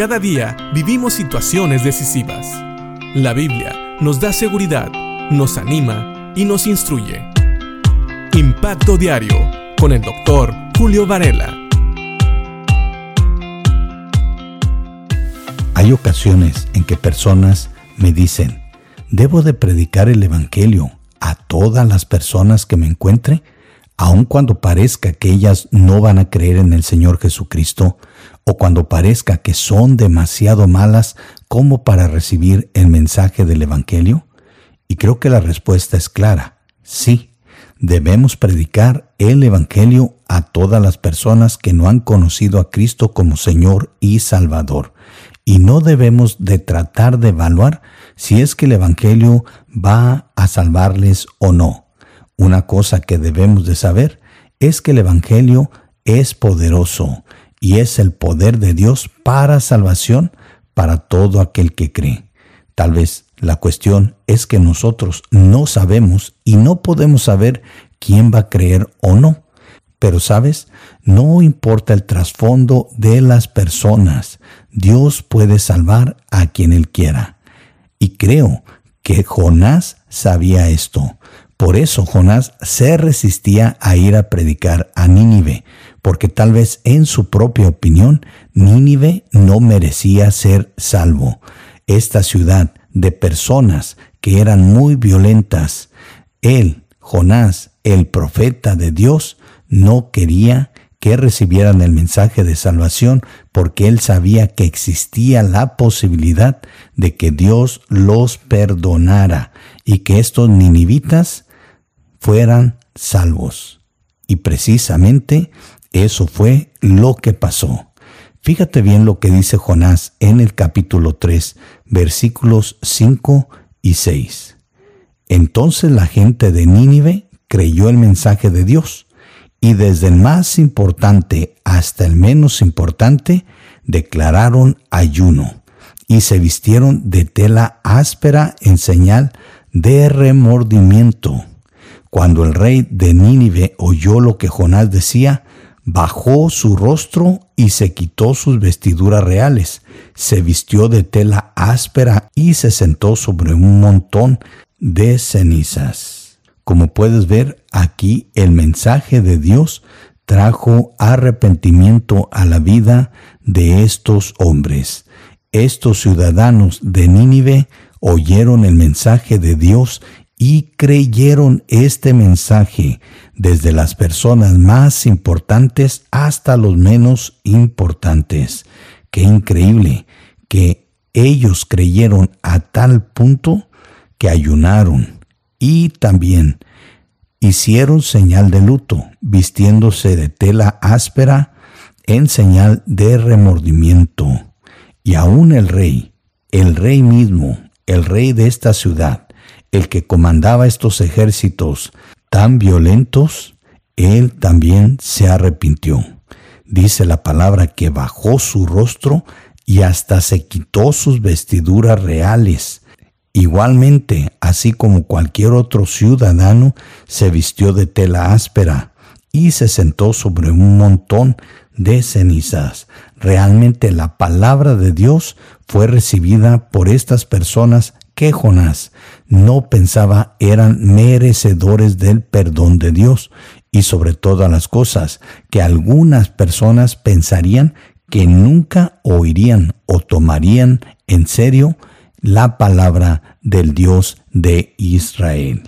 Cada día vivimos situaciones decisivas. La Biblia nos da seguridad, nos anima y nos instruye. Impacto Diario con el doctor Julio Varela. Hay ocasiones en que personas me dicen, ¿debo de predicar el Evangelio a todas las personas que me encuentre? aun cuando parezca que ellas no van a creer en el Señor Jesucristo, o cuando parezca que son demasiado malas como para recibir el mensaje del Evangelio? Y creo que la respuesta es clara, sí, debemos predicar el Evangelio a todas las personas que no han conocido a Cristo como Señor y Salvador. Y no debemos de tratar de evaluar si es que el Evangelio va a salvarles o no una cosa que debemos de saber es que el Evangelio es poderoso y es el poder de Dios para salvación para todo aquel que cree. Tal vez la cuestión es que nosotros no sabemos y no podemos saber quién va a creer o no. Pero sabes, no importa el trasfondo de las personas, Dios puede salvar a quien Él quiera. Y creo que Jonás sabía esto. Por eso Jonás se resistía a ir a predicar a Nínive, porque tal vez en su propia opinión Nínive no merecía ser salvo. Esta ciudad de personas que eran muy violentas, él, Jonás, el profeta de Dios, no quería que recibieran el mensaje de salvación porque él sabía que existía la posibilidad de que Dios los perdonara y que estos ninivitas fueran salvos. Y precisamente eso fue lo que pasó. Fíjate bien lo que dice Jonás en el capítulo 3, versículos 5 y 6. Entonces la gente de Nínive creyó el mensaje de Dios, y desde el más importante hasta el menos importante declararon ayuno, y se vistieron de tela áspera en señal de remordimiento. Cuando el rey de Nínive oyó lo que Jonás decía, bajó su rostro y se quitó sus vestiduras reales, se vistió de tela áspera y se sentó sobre un montón de cenizas. Como puedes ver, aquí el mensaje de Dios trajo arrepentimiento a la vida de estos hombres. Estos ciudadanos de Nínive oyeron el mensaje de Dios y creyeron este mensaje desde las personas más importantes hasta los menos importantes. Qué increíble que ellos creyeron a tal punto que ayunaron y también hicieron señal de luto, vistiéndose de tela áspera en señal de remordimiento. Y aún el rey, el rey mismo, el rey de esta ciudad, el que comandaba estos ejércitos tan violentos, él también se arrepintió. Dice la palabra que bajó su rostro y hasta se quitó sus vestiduras reales. Igualmente, así como cualquier otro ciudadano, se vistió de tela áspera y se sentó sobre un montón de cenizas. Realmente la palabra de Dios fue recibida por estas personas que Jonás no pensaba eran merecedores del perdón de Dios y sobre todas las cosas que algunas personas pensarían que nunca oirían o tomarían en serio la palabra del Dios de Israel.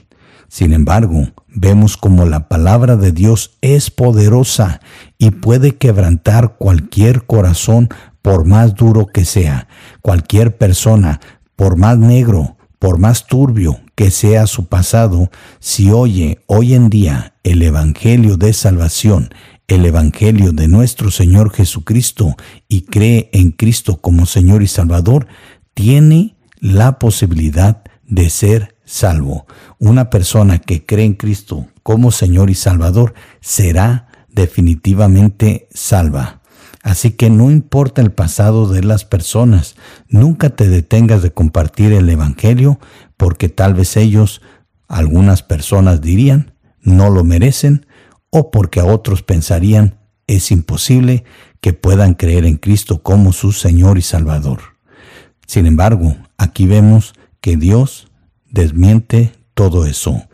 Sin embargo, vemos como la palabra de Dios es poderosa y puede quebrantar cualquier corazón por más duro que sea. Cualquier persona por más negro, por más turbio que sea su pasado, si oye hoy en día el Evangelio de salvación, el Evangelio de nuestro Señor Jesucristo y cree en Cristo como Señor y Salvador, tiene la posibilidad de ser salvo. Una persona que cree en Cristo como Señor y Salvador será definitivamente salva. Así que no importa el pasado de las personas, nunca te detengas de compartir el Evangelio porque tal vez ellos, algunas personas dirían, no lo merecen o porque a otros pensarían, es imposible que puedan creer en Cristo como su Señor y Salvador. Sin embargo, aquí vemos que Dios desmiente todo eso.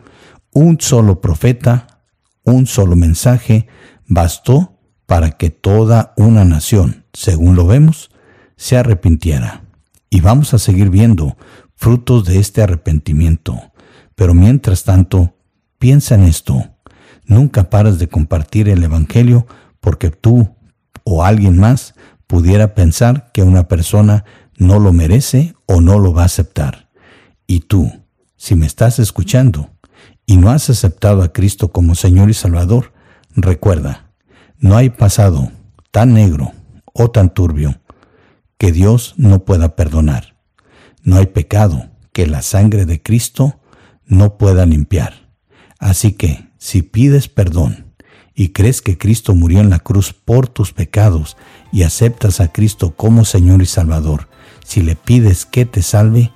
Un solo profeta, un solo mensaje, bastó para que toda una nación, según lo vemos, se arrepintiera. Y vamos a seguir viendo frutos de este arrepentimiento. Pero mientras tanto, piensa en esto. Nunca pares de compartir el Evangelio porque tú o alguien más pudiera pensar que una persona no lo merece o no lo va a aceptar. Y tú, si me estás escuchando y no has aceptado a Cristo como Señor y Salvador, recuerda, no hay pasado tan negro o tan turbio que Dios no pueda perdonar. No hay pecado que la sangre de Cristo no pueda limpiar. Así que, si pides perdón y crees que Cristo murió en la cruz por tus pecados y aceptas a Cristo como Señor y Salvador, si le pides que te salve,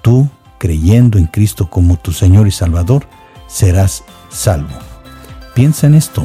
tú, creyendo en Cristo como tu Señor y Salvador, serás salvo. Piensa en esto